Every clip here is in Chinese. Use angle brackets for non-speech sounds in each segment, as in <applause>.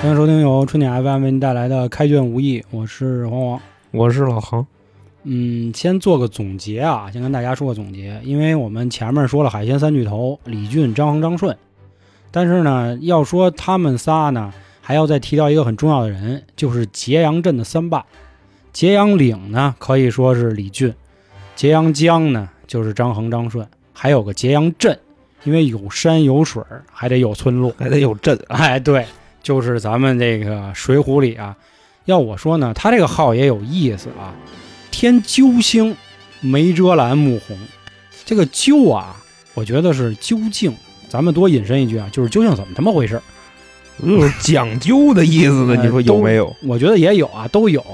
欢迎收听由春点 FM 为您带来的《开卷无益》，我是黄黄。我是老航。嗯，先做个总结啊，先跟大家说个总结，因为我们前面说了海鲜三巨头李俊、张恒、张顺，但是呢，要说他们仨呢，还要再提到一个很重要的人，就是揭阳镇的三霸。揭阳岭呢，可以说是李俊；揭阳江呢，就是张恒、张顺，还有个揭阳镇，因为有山有水，还得有村落。还得有镇，哎，对，就是咱们这个《水浒》里啊，要我说呢，他这个号也有意思啊。天究星，梅遮拦穆弘，这个究啊，我觉得是究竟。咱们多引申一句啊，就是究竟怎么他妈回事儿？就是 <laughs> 讲究的意思呢。哎你说有没有？我觉得也有啊，都有。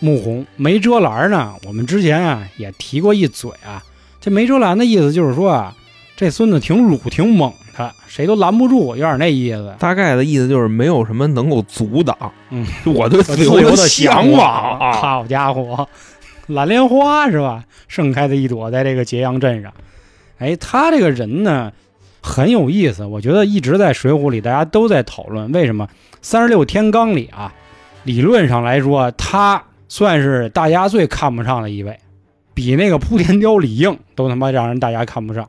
穆弘梅遮拦呢，我们之前啊也提过一嘴啊。这梅遮拦的意思就是说啊，这孙子挺鲁挺猛的，谁都拦不住，有点那意思。大概的意思就是没有什么能够阻挡。嗯，我对自 <laughs> 自由的的向往啊。好家伙，蓝莲花是吧？盛开的一朵，在这个揭阳镇上。哎，他这个人呢很有意思，我觉得一直在《水浒》里大家都在讨论为什么三十六天罡里啊，理论上来说他算是大家最看不上的一位，比那个扑天雕李应都他妈让人大家看不上，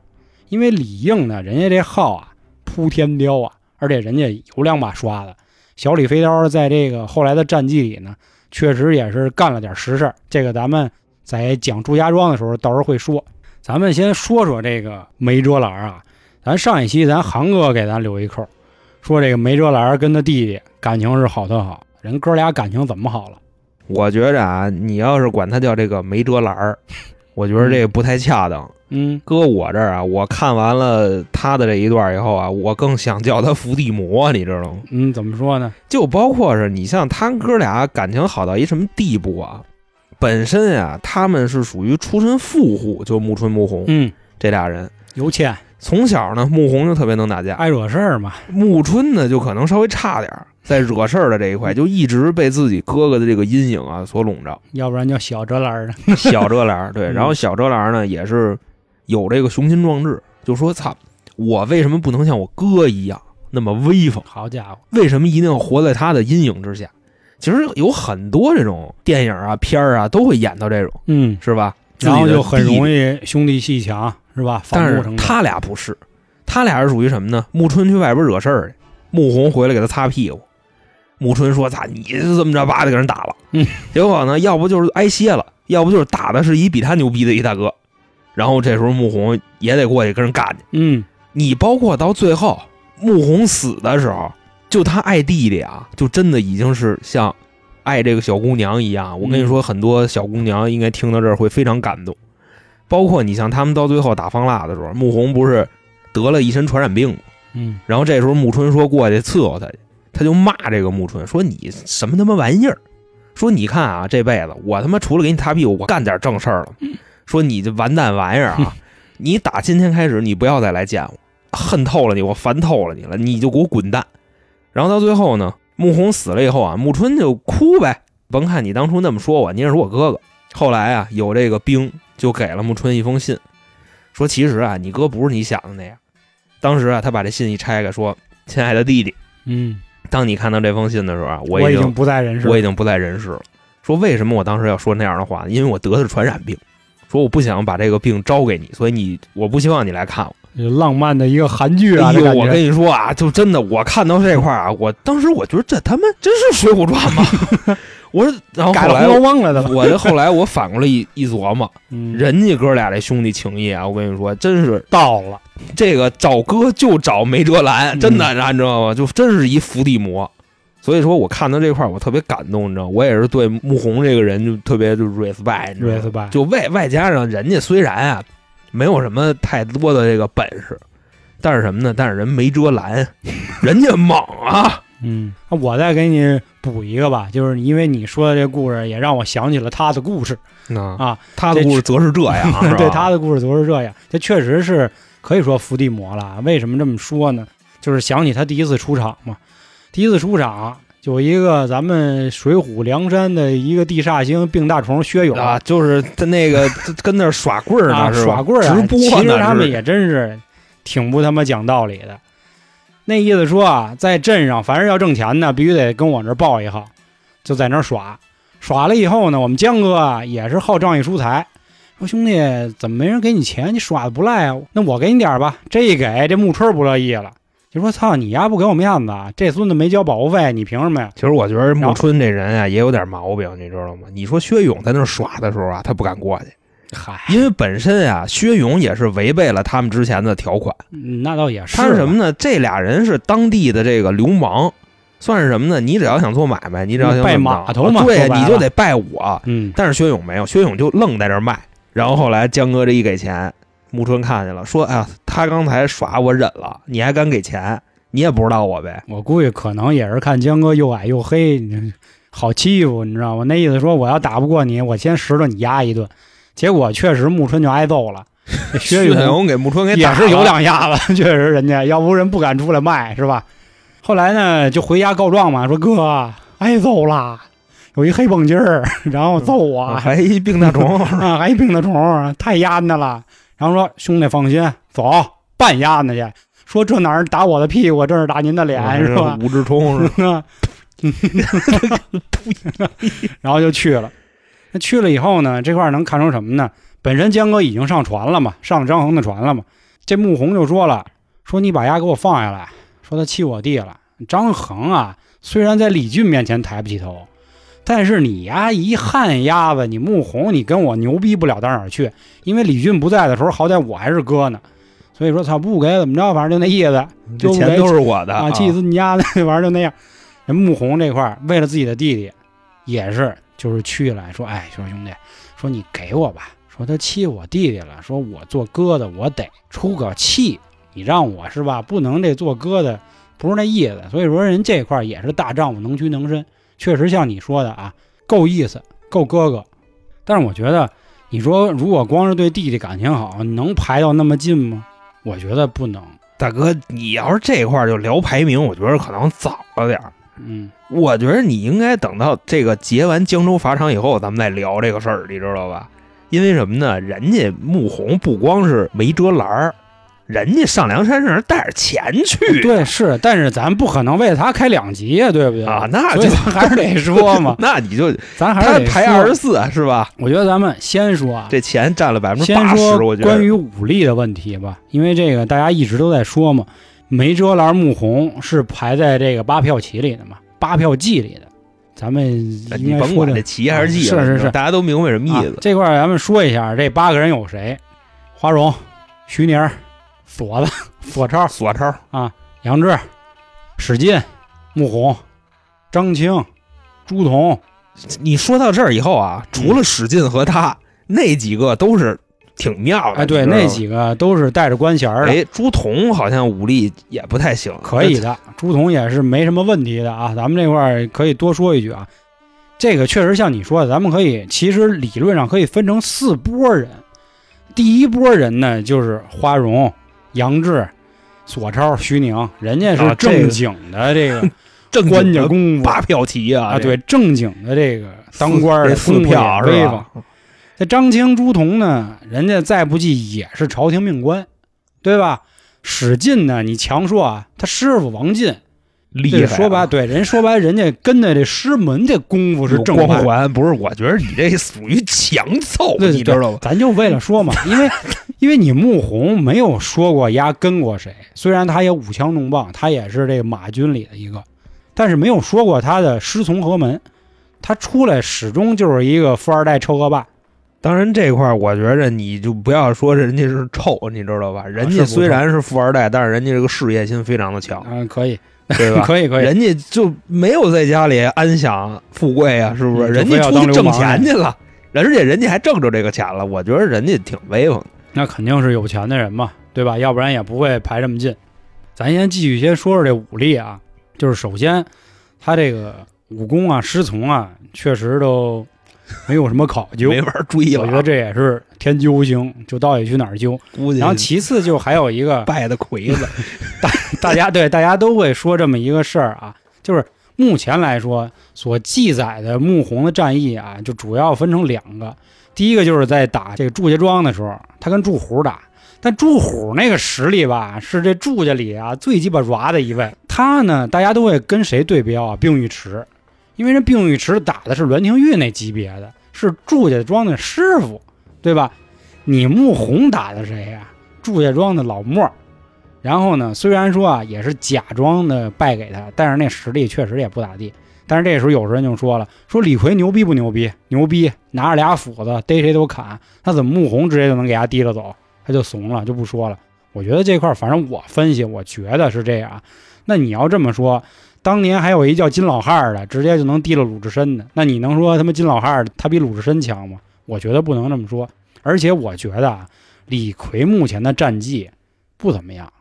因为李应呢，人家这号啊扑天雕啊，而且人家有两把刷子。小李飞刀在这个后来的战绩里呢，确实也是干了点实事。这个咱们在讲祝家庄的时候，到时候会说。咱们先说说这个梅遮拦啊，咱上一期咱航哥给咱留一扣，说这个梅遮拦跟他弟弟感情是好特好，人哥俩感情怎么好了？我觉着啊，你要是管他叫这个梅遮拦儿，我觉得这个不太恰当。嗯，搁我这儿啊，我看完了他的这一段以后啊，我更想叫他伏地魔，你知道吗？嗯，怎么说呢？就包括是你像他哥俩感情好到一什么地步啊？本身呀、他们是属于出身富户，就穆春、穆红、嗯，这俩人。有钱，从小呢，穆红就特别能打架，爱惹事儿嘛。穆春呢就可能稍微差点儿，在惹事儿的这一块，就一直被自己哥哥的这个阴影啊所笼罩。<laughs> 要不然叫小遮拦呢。<laughs> 小遮拦儿对，嗯然后小遮拦儿呢也是有这个雄心壮志，就说操，我为什么不能像我哥一样那么威风？好家伙，为什么一定要活在他的阴影之下？其实有很多这种电影啊、片儿啊都会演到这种，嗯，是吧？然后就很容易。兄弟戏强，是吧？但。是他俩不是，他俩是属于什么呢？穆春去外边惹事儿去，穆弘回来给他擦屁股。穆春说：“咋，你是这么着，叭的给人打了。”嗯，结果呢，要不就是挨歇了，要不就是打的是一比他牛逼的一大哥。然后这时候穆弘也得过去跟人干去。嗯，你包括到最后穆弘死的时候，就他爱弟弟啊，就真的已经是像爱这个小姑娘一样。我跟你说，很多小姑娘应该听到这儿会非常感动。包括你像他们到最后打方腊的时候，穆弘不是得了一身传染病吗？嗯，然后这时候穆春说过去伺候他去，他就骂这个穆春说你什么他妈玩意儿，说你看啊这辈子我他妈除了给你擦屁股，我干点正事儿了，说你这完蛋玩意儿啊，你打今天开始你不要再来见我，恨透了你，我烦透了你了，你就给我滚蛋。然后到最后呢，穆弘死了以后啊，穆春就哭呗，甭看你当初那么说我，你也是我哥哥。后来啊，有这个兵就给了穆春一封信，说其实啊，你哥不是你想的那样。当时啊，他把这信一拆开，说：“亲爱的弟弟，嗯，当你看到这封信的时候啊，我已经不在人世了。我已经不在人世了。说为什么我当时要说那样的话呢？因为我得的是传染病，说我不想把这个病招给你，所以你我不希望你来看我。浪漫的一个韩剧啊，我跟你说啊，就真的，我看到这块儿啊，我当时我觉得这他妈真是《水浒传》吗？我说，然后改后来了红楼梦了都。我这后来我反过来一一琢磨，<laughs> 嗯，人家哥俩这兄弟情谊啊，我跟你说，真是到了，这个找哥就找梅哲兰，真的，你知道吗？就真是一伏地魔。所以说我看到这块儿，我特别感动，你知道，我也是对穆弘这个人就特别就 respect，你知道吗 respect 就外外加上人家虽然啊没有什么太多的这个本事，但是什么呢？但是人梅哲兰，<laughs> 人家猛啊！嗯，那我再给你补一个吧，就是因为你说的这个故事，也让我想起了他的故事啊，啊。他的故事则是这样，<laughs> 是吧对他的故事则是这样，这确实是可以说伏地魔了。为什么这么说呢？就是想起他第一次出场嘛，第一次出场有一个咱们《水浒》梁山的一个地煞星病大虫薛勇啊，就是他那个 <laughs> 跟那耍棍儿呢，啊，是吧耍棍儿啊直播其实他们也真是挺不他妈讲道理的。那意思说啊，在镇上凡是要挣钱的，必须得跟我这儿报一号，就在那儿耍。耍了以后呢，我们江哥啊也是好仗义疏财，说兄弟怎么没人给你钱？你耍的不赖啊，那我给你点吧。这一给，这木春不乐意了，就说操你丫不给我面子啊！这孙子没交保护费，你凭什么呀？其实我觉得木春这人啊也有点毛病，你知道吗？你说薛勇在那耍的时候啊，他不敢过去，嗨，因为本身啊，薛勇也是违背了他们之前的条款。嗯那倒也是。他是什么？呢？这俩人是当地的这个流氓，算是什么呢？你只要想做买卖，你只要想拜码头嘛对你就得拜我。嗯，但是薛勇没有，薛勇就愣在这儿卖。然后后来江哥这一给钱，木春看见了，说：“哎呀，他刚才耍我忍了，你还敢给钱？你也不知道我呗。我估计可能也是看江哥又矮又黑，好欺负，你知道吗？那意思说我要打不过你，我先拾掇你丫一顿。结果确实木春就挨揍了，” <laughs> 薛勇勇给木春给也是有两下子，<laughs> 确实人家要不人不敢出来卖是吧？后来呢，就回家告状嘛，说哥挨揍了，有一黑蹦筋儿，<laughs> 然后揍我，啊还一病大虫，啊，还一病的虫，太压的了。然后说兄弟放心，走办压的去。说这哪儿打我的屁股，这是打您的脸是吧？五只虫是吧？啊，然后就去了。那去了以后呢，这块儿能看出什么呢？本身江哥已经上船了嘛，上张衡的船了嘛。这穆弘就说了，说你把丫给我放下来，说他气我弟了。张衡啊，虽然在李俊面前抬不起头，但是你呀一旱鸭子，你穆弘你跟我牛逼不了到哪儿去，因为李俊不在的时候，好歹我还是哥呢。所以说，操不给怎么着，反正就那意思。这钱都是我的啊，气死你丫的！那玩意儿就那样。人穆弘这块儿为了自己的弟弟，也是就是去来说，哎，说兄弟，说你给我吧，说他欺负我弟弟了，说我做哥的我得出个气，你让我是吧，不能这做哥的不是那意思。所以说人这块也是大丈夫能屈能伸，确实像你说的啊，够意思，够哥哥。但是我觉得，你说如果光是对弟弟感情好，能排到那么近吗？我觉得不能。大哥，你要是这块儿就聊排名，我觉得可能早了点儿。嗯，我觉得你应该等到这个结完江州法场以后，咱们再聊这个事儿，你知道吧？因为什么呢？人家穆弘不光是没遮拦儿，人家上梁山是带着钱去的。对，是，但是咱不可能为了他开两级呀，对不对啊，那所就。咱还是得说嘛 <laughs> 那你就咱还是得排二十。四是吧？我觉得咱们先说啊，这钱占了百分之先八十，说我觉得。关于武力的问题吧，因为这个大家一直都在说嘛，梅遮拦穆弘是排在这个八票旗里的嘛，八票记里的。咱们你甭管这旗还是记，啊是是是大家都明白什么意啊思。这块儿咱们说一下，这八个人有谁？花荣、徐宁、锁子、<laughs> 索超、索超啊，杨志、史进、穆弘、张青、朱仝，你说到这儿以后啊，除了史进和他，那几个都是挺妙的。哎，对，那几个都是带着官衔儿的，哎，朱仝好像武力也不太行，可以的。朱仝也是没什么问题的啊。咱们这块儿可以多说一句啊，这个确实像你说的，咱们可以其实理论上可以分成四波人。第一波人呢，就是花荣、杨志、索超、徐宁，人家是正经的这个 <laughs> 正官家功夫八票旗啊啊，对，正经的这个当官的功夫票是吧。？这张清、朱仝呢，人家再不济也是朝廷命官，对吧？史进呢，你强说啊，他师傅王进，厉害啊，说白，对人说白，人家跟的这师门这功夫是正派。光环，不是？我觉得你这属于强凑，你知道吧？咱就为了说嘛，因为 <laughs> 因为你穆弘没有说过压跟过谁，虽然他也舞枪弄棒，他也是这个马军里的一个，但是没有说过他的师从何门。他出来始终就是一个富二代臭恶霸，当然这块儿，我觉着你就不要说人家是臭，你知道吧？人家虽然是富二代，但是人家这个事业心非常的强，嗯、可以，对吧？<laughs> 可以，可以。人家就没有在家里安享富贵啊，是不是？嗯人家出去挣钱去了，而且人家还挣着这个钱了，我觉得人家挺威风的。那肯定是有钱的人嘛，对吧？要不然也不会排这么近。咱先继续先说说这武力啊，就是首先他这个武功啊、师从啊，确实都 <laughs> 没有什么考究。没法追了。我觉得这也是天究星，就到底去哪儿究。估计然后其次就还有一个，拜的魁子，<laughs> 大大家对大家都会说这么一个事儿啊，就是目前来说所记载的穆弘的战役啊，就主要分成两个。第一个就是在打这个祝家庄的时候，他跟祝虎打，但祝虎那个实力吧，是这祝家里啊最鸡巴软的一位。他呢，大家都会跟谁对标啊？并玉池，因为这病玉池打的是栾廷玉那级别的，是祝家庄的师傅，对吧？你穆弘打的谁呀、祝家庄的老莫。然后呢，虽然说啊也是假装的败给他，但是那实力确实也不咋地。但是这时候有人就说了，说李逵牛逼不牛逼？牛逼，拿着俩斧子逮谁都砍，他怎么穆弘直接就能给他提了走？他就怂了，就不说了。我觉得这块儿，反正我分析，我觉得是这样。那你要这么说，当年还有一叫金老汉儿的，直接就能提了鲁智深的，那你能说他妈金老汉儿他比鲁智深强吗？我觉得不能这么说。而且我觉得啊，李逵目前的战绩不怎么样，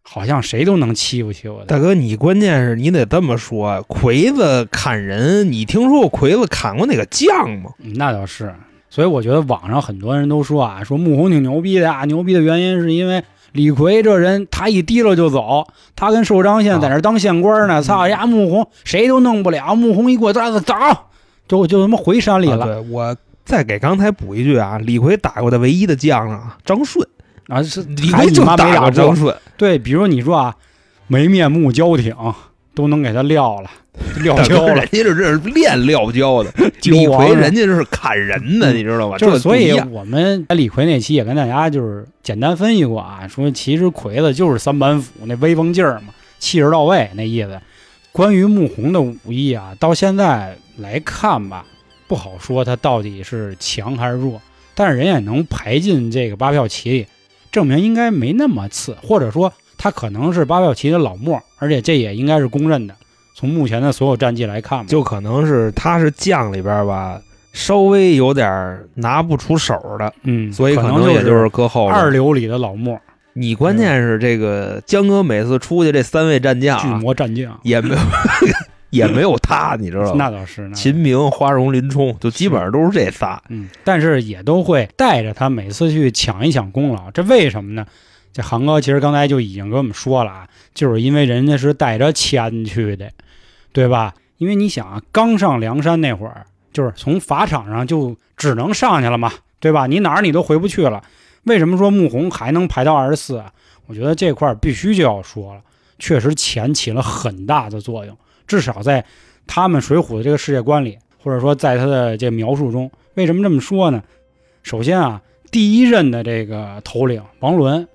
好像谁都能欺负欺负他。大哥，你关键是你得这么说，魁子砍人，你听说过魁子砍过哪个将吗？嗯那倒是，所以我觉得网上很多人都说啊，说穆弘挺牛逼的啊，牛逼的原因是因为李逵这人他一提溜就走，他跟寿张县在那当县官呢，操呀，穆弘谁都弄不了，穆弘一过走走，就就他妈回山里啊了对我再给刚才补一句啊，李逵打过的唯一的将啊，张顺，啊，是李逵就打过张顺，对，比如你说啊，没面目交挺都能给他撂了，<laughs> 撂大哥，焦了人，家这这是练撂跤的，<laughs> 焦李逵王人家这是砍人的，嗯你知道吧？就是所以我们在李逵那期也跟大家就是简单分析过啊，说其实魁子就是三板斧那威风劲儿嘛，气势到位那意思。关于穆弘的武艺啊，到现在来看吧，不好说他到底是强还是弱，但是人也能排进这个八票旗里，证明应该没那么次，或者说他可能是八票旗的老末，而且这也应该是公认的。从目前的所有战绩来看，就可能是他是将里边吧，稍微有点拿不出手的，嗯，所以可能也就是搁后边二流里的老末，你关键是这个江哥每次出去这三位战将巨啊，魔战将。也没有 <laughs> 也没有他，你知道吗？那倒是，那倒是秦明、花荣、林冲，就基本上都是这仨。嗯，但是也都会带着他每次去抢一抢功劳，这为什么呢？这航哥其实刚才就已经跟我们说了啊，就是因为人家是带着钱去的，对吧？因为你想啊，刚上梁山那会儿，就是从法场上就只能上去了嘛，对吧？你哪儿你都回不去了。为什么说穆弘还能排到二十四啊？我觉得这块必须就要说了，确实钱起了很大的作用，至少在他们水浒的这个世界观里，或者说在他的这描述中，为什么这么说呢？首先啊，第一任的这个头领王伦，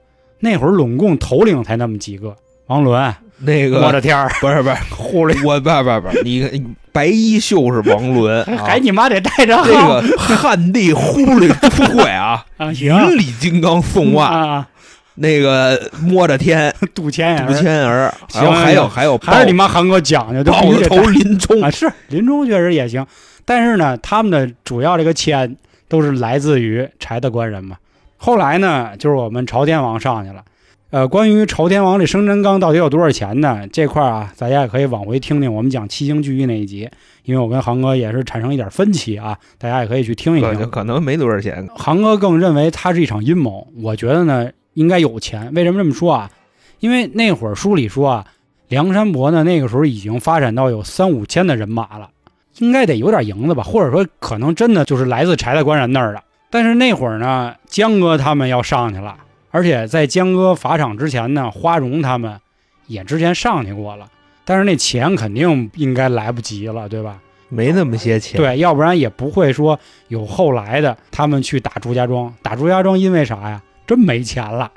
那会儿拢共头领才那么几个，王伦、那个我的天儿，不 <laughs> 是不是，护理我不是不是不是，你你白衣秀是王伦，<laughs> 还你妈得带着这个汉地呼噜出会啊，<laughs> 啊云行里金刚送万，啊，那个摸着天。杜千杜言，千儿，行然后还有还有还是你妈韩哥讲究，豹头林冲。啊，是林冲确实也行，但是呢，他们的主要这个钱都是来自于柴大官人嘛。后来呢，就是我们朝天王上去了。呃，关于朝天王这生辰纲到底有多少钱呢？这块儿啊，大家也可以往回听听我们讲七星聚义那一集，因为我跟航哥也是产生一点分歧啊，大家也可以去听一听。可可能没多少钱，航哥更认为它是一场阴谋，我觉得呢应该有钱。为什么这么说啊？因为那会儿书里说啊，梁山伯呢那个时候已经发展到有三五千的人马了，应该得有点银子吧，或者说可能真的就是来自柴大官人那儿的。但是那会儿呢，江哥他们要上去了，而且在江哥法场之前呢，花荣他们也之前上去过了，但是那钱肯定应该来不及了，对吧？没那么些钱。对，要不然也不会说有后来的他们去打朱家庄。打朱家庄因为啥呀？真没钱了，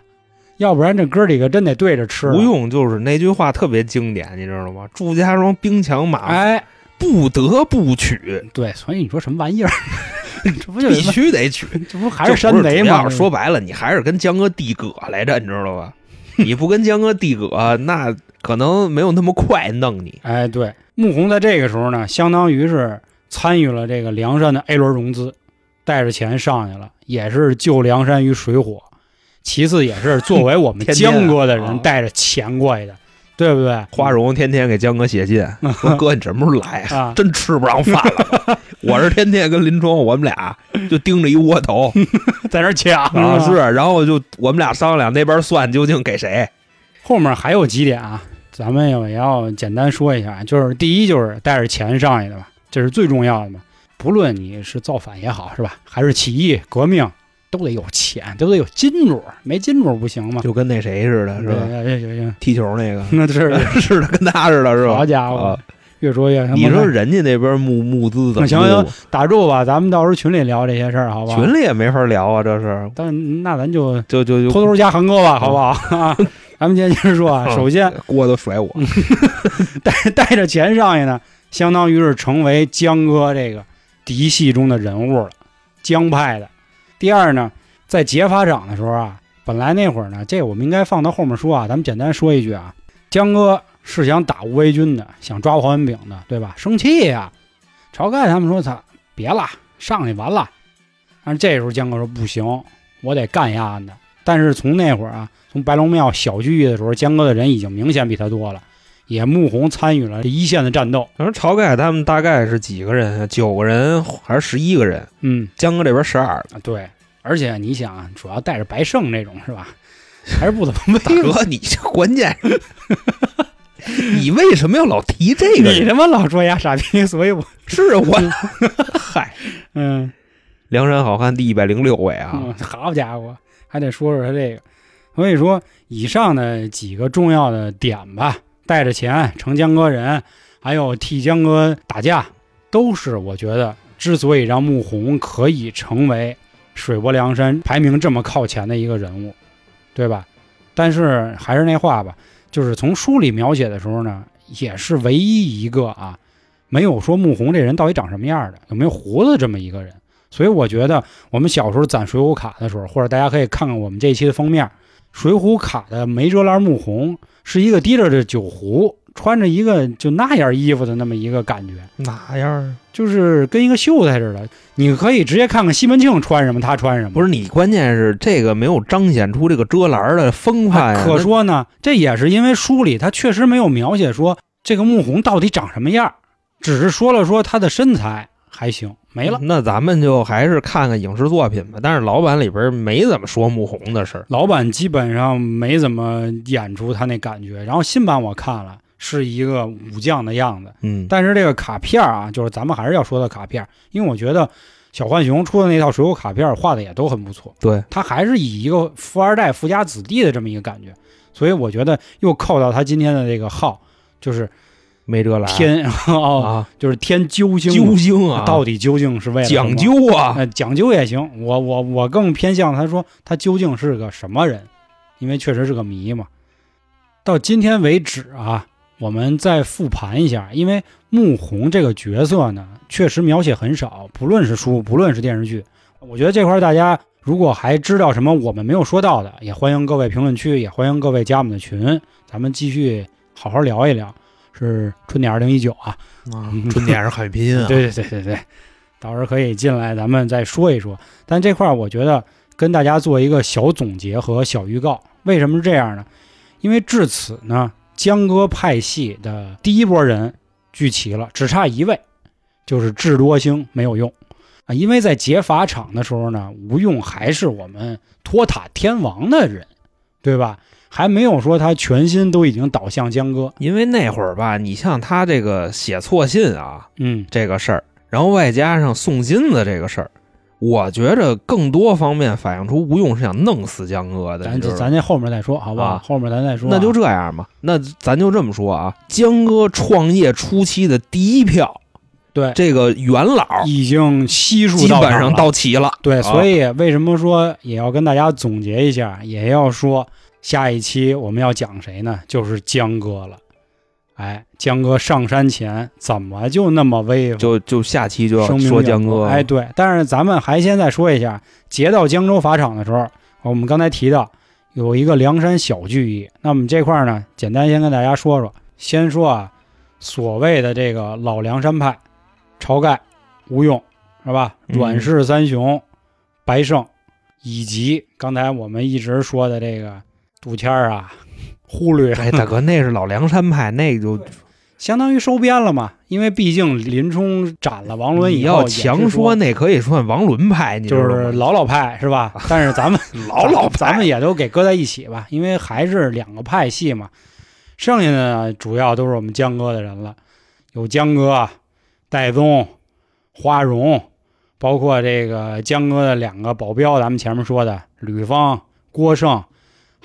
要不然这哥几个真得对着吃了。不用，就是那句话特别经典，你知道吗？祝家庄兵强马哎，不得不取，对，所以你说什么玩意儿？<laughs> 这不就必须得取。<laughs> 这不还是山贼吗？说白了，你还是跟江哥递葛来着，你知道吧？你不跟江哥递葛，那可能没有那么快弄你。哎，对，穆弘在这个时候呢，相当于是参与了这个梁山的 A 轮融资，带着钱上去了，也是救梁山于水火。其次，也是作为我们江哥的啊人带着钱过去的，对不对？花荣天天给江哥写信，说哥你什么时候来啊真吃不上饭了。<laughs> 我是天天跟林冲，我们俩就盯着一窝头 <laughs> 在那抢啊，是，然后就我们俩商量那边算究竟给谁。后面还有几点啊，咱们也要简单说一下。就是第一，就是带着钱上去的吧，这是最重要的嘛。不论你是造反也好，是吧？还是起义革命，都得有钱，都得有金主，没金主不行吗？就跟那谁似的，是吧？对行行，踢球那个，<laughs> 那是 <laughs> 是的，跟他似的，是吧？好家伙啊，越说越你说人家那边募募资怎么行行？打住吧，咱们到时候群里聊这些事儿，好吧？群里也没法聊啊，这是但那咱就就就就偷偷加韩哥吧，好不好？啊，<laughs> 咱们今天接着说啊，嗯首先锅都甩我，带带着钱上去呢，相当于是成为江哥这个嫡系中的人物了，江派的。第二呢，在劫法场的时候啊，本来那会儿呢，这我们应该放到后面说啊，咱们简单说一句啊，江哥是想打吴为军的，想抓黄文炳的，对吧？生气呀、晁盖他们说他别了，上去完了。但是这时候江哥说不行，我得干丫的。但是从那会儿啊，从白龙庙小聚义的时候，江哥的人已经明显比他多了。也穆弘参与了一线的战斗。反正晁盖他们大概是几个人啊？九个人还是十一个人？嗯江哥这边十二对，而且你想啊，主要带着白胜这种是吧，还是不怎么 <laughs> 大。哥，你这关键是，<laughs> 你为什么要老提这个？你他妈老说呀傻逼，所以我是我，<laughs> 嗨，嗯梁山好汉第一百零六位啊！嗯，好家伙，还得说说他这个。所以说，以上的几个重要的点吧，带着钱成江哥人，还有替江哥打架，都是我觉得之所以让穆弘可以成为水泊梁山排名这么靠前的一个人物，对吧？但是还是那话吧，就是从书里描写的时候呢，也是唯一一个啊，没有说穆弘这人到底长什么样的，有没有胡子这么一个人。所以我觉得我们小时候攒水浒卡的时候，或者大家可以看看我们这一期的封面，水浒卡的梅哲栏穆弘是一个提着的酒壶，穿着一个就那样衣服的那么一个感觉，哪样啊？就是跟一个秀才似的。你可以直接看看西门庆穿什么，他穿什么。不是你，关键是这个没有彰显出这个遮拦的风范。啊可说呢，这也是因为书里他确实没有描写说这个穆弘到底长什么样，只是说了说他的身材还行，没了。那咱们就还是看看影视作品吧。但是老版里边没怎么说穆弘的事儿。老版基本上没怎么演出他那感觉，然后新版我看了，是一个武将的样子。嗯，但是这个卡片啊，就是咱们还是要说的卡片，因为我觉得小浣熊出的那套水浒卡片画的也都很不错，对，他还是以一个富二代、富家子弟的这么一个感觉，所以我觉得又扣到他今天的这个号，就是没辙了。天 <laughs> 哦，啊，就是天究竟究竟啊，到底究竟是为了讲究啊。呃，讲究也行，我我我更偏向他说他究竟是个什么人，因为确实是个谜嘛。到今天为止啊，我们再复盘一下，因为穆弘这个角色呢，确实描写很少，不论是书，不论是电视剧，我觉得这块大家如果还知道什么我们没有说到的，也欢迎各位评论区，也欢迎各位加我们的群，咱们继续好好聊一聊。是春点二零一九啊，啊春点是汉语拼音啊。<laughs> 对对对对对，到时候可以进来，咱们再说一说。但这块儿我觉得跟大家做一个小总结和小预告。为什么是这样呢？因为至此呢，江歌派系的第一波人聚齐了，只差一位，就是智多星没有用啊。因为在劫法场的时候呢，吴用还是我们托塔天王的人，对吧？还没有说他全心都已经倒向江歌。因为那会儿吧，你像他这个写错信啊嗯，这个事儿，然后外加上送金子这个事儿，我觉着更多方面反映出吴用是想弄死江哥的。咱咱这后面再说，好不好？啊后面咱再说啊、那就这样吧，那咱就这么说啊，江哥创业初期的第一票，对，这个元老已经悉数基本上到齐了。对，啊所以为什么说也要跟大家总结一下，也要说下一期我们要讲谁呢？就是江哥了。哎，江哥上山前怎么就那么威风？就就下期就说江哥，播哎，对，但是咱们还先再说一下，劫到江州法场的时候，我们刚才提到有一个梁山小聚义，那我们这块儿呢，简单先跟大家说说。先说啊，所谓的这个老梁山派，晁盖、吴用是吧？嗯阮氏三雄、白胜，以及刚才我们一直说的这个杜迁儿啊、忽略，哎，大哥，<laughs> 那是老梁山派，那就相当于收编了嘛。因为毕竟林冲斩了王伦以后，要强说，那可以算王伦派，你就是老老派是吧？<laughs> 但是咱们老老派咱们也都给搁在一起吧，因为还是两个派系嘛。剩下的，主要都是我们江哥的人了，有江哥、戴宗、花荣、包括这个江哥的两个保镖，咱们前面说的吕方、郭盛，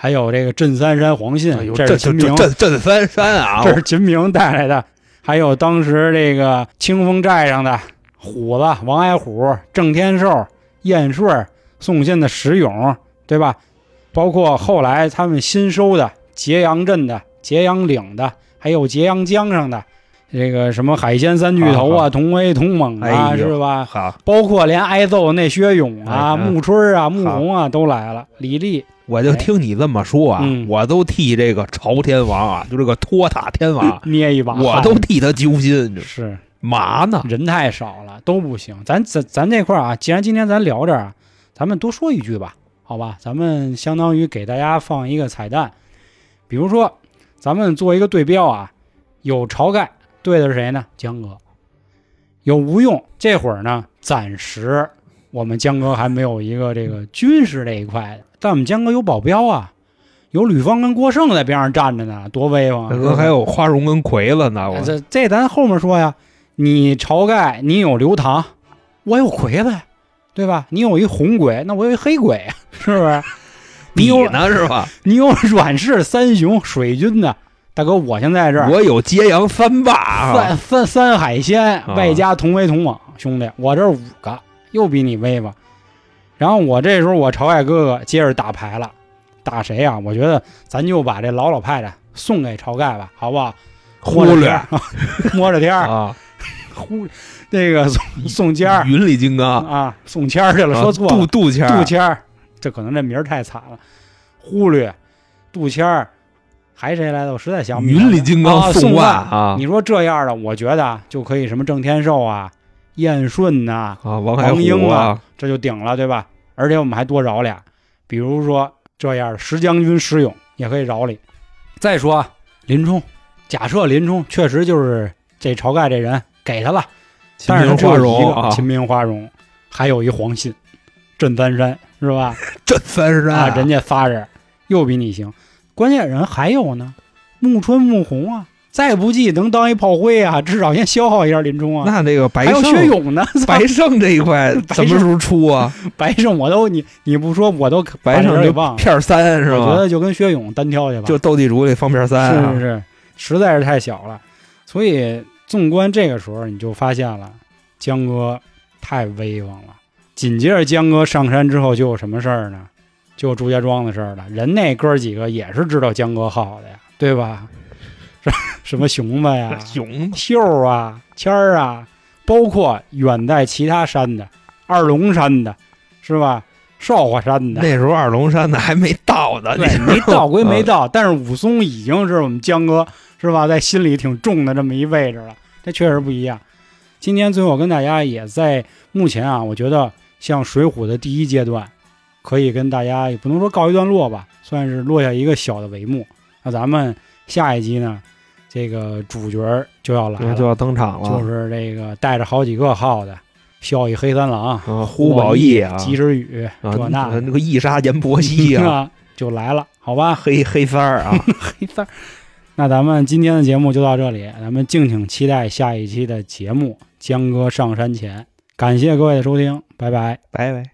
还有这个镇三山黄信，这这是秦明，镇镇三山啊，这是秦明带来的。还有当时这个清风寨上的虎子王矮虎、郑天寿、燕顺、送信的石勇，对吧？包括后来他们新收的揭阳镇的、揭阳岭的，还有揭阳江上的这个什么海鲜三巨头啊、同威、同猛啊，哎是吧？好，包括连挨揍那薛勇啊、穆春啊、穆红啊都来了，李立我就听你这么说啊，嗯我都替这个朝天王啊，就这个托塔天王，<laughs> 捏一把汗，我都替他揪心，这是嘛呢？人太少了都不行。咱咱咱这块儿啊，既然今天咱聊这咱们多说一句吧，好吧？咱们相当于给大家放一个彩蛋，比如说咱们做一个对标啊，有晁盖对的是谁呢？江哥。有吴用，这会儿呢，暂时我们江哥还没有一个这个军事这一块的，但我们江哥有保镖啊，有吕方跟郭胜在边上站着呢，多威风啊！大哥还有花荣跟魁子呢，哎我这这咱后面说呀，你晁盖，你有刘唐，我有魁子，对吧？你有一红鬼，那我有一黑鬼，<laughs> 是不是？你你有呢是吧？<laughs> 你有阮氏三雄水军呢，大哥，我现在这儿我有揭阳三霸啊三，三三海鲜，啊外加同威同猛，兄弟，我这五个，又比你威吧？然后我这时候我晁盖哥哥接着打牌了，打谁呀、我觉得咱就把这老老派的送给晁盖吧，好不好？忽略。<laughs> 摸着天啊，呼，那个送送签儿。云里金刚，啊，送签儿去了，啊说错了，杜杜谦儿。杜签儿，这可能这名儿太惨了，忽略杜签儿，还谁来的？我实在想不起来。云里金刚啊宋万啊。你说这样的，我觉得啊就可以什么郑天寿啊、燕顺呐、啊，王海王英啊，这就顶了，对吧？而且我们还多饶俩，比如说这样的石将军石勇也可以饶你。再说啊林冲，假设林冲确实就是这晁盖这人给他了，但是他明花只有一荣秦明花荣，还有一黄信，镇三山是吧？<laughs> 镇三山啊，人家仨人又比你行，关键人还有呢，穆春、穆弘啊，再不济能当一炮灰啊，至少先消耗一下林冲啊。那这个白还有薛，勇呢，<laughs> 白胜这一块什么时候出啊？<laughs> 白胜我都你你不说我都白胜就把这人给忘了，片儿三是吧？我觉得就跟薛勇单挑去吧，就斗地主里放片儿三啊是是是，实在是太小了。所以纵观这个时候，你就发现了江哥太威风了。紧接着江哥上山之后，就有什么事儿呢？就有朱家庄的事儿了。人那哥几个也是知道江哥好的呀，对吧？<laughs> 什么熊子呀、<laughs> 熊子秀啊、谦儿啊，包括远在其他山的二龙山的，是吧？少华山的，那时候二龙山的还没到呢，对，没到归没嗯。到，但是武松已经是我们江哥是吧，在心里挺重的这么一位置了，这确实不一样。今天最后跟大家也在目前啊，我觉得像《水浒》的第一阶段，可以跟大家也不能说告一段落吧，算是落下一个小的帷幕。那咱们下一集呢，这个主角儿就要来了，就要登场了，就是这个带着好几个号的萧逸黑三郎、啊，呼保义啊，及时雨啊这那的那个义杀阎婆惜啊，<laughs> 啊，就来了，好吧？黑黑三儿啊，<laughs> 黑三儿。那咱们今天的节目就到这里，咱们敬请期待下一期的节目《江哥上山前》。感谢各位的收听，拜拜。拜拜。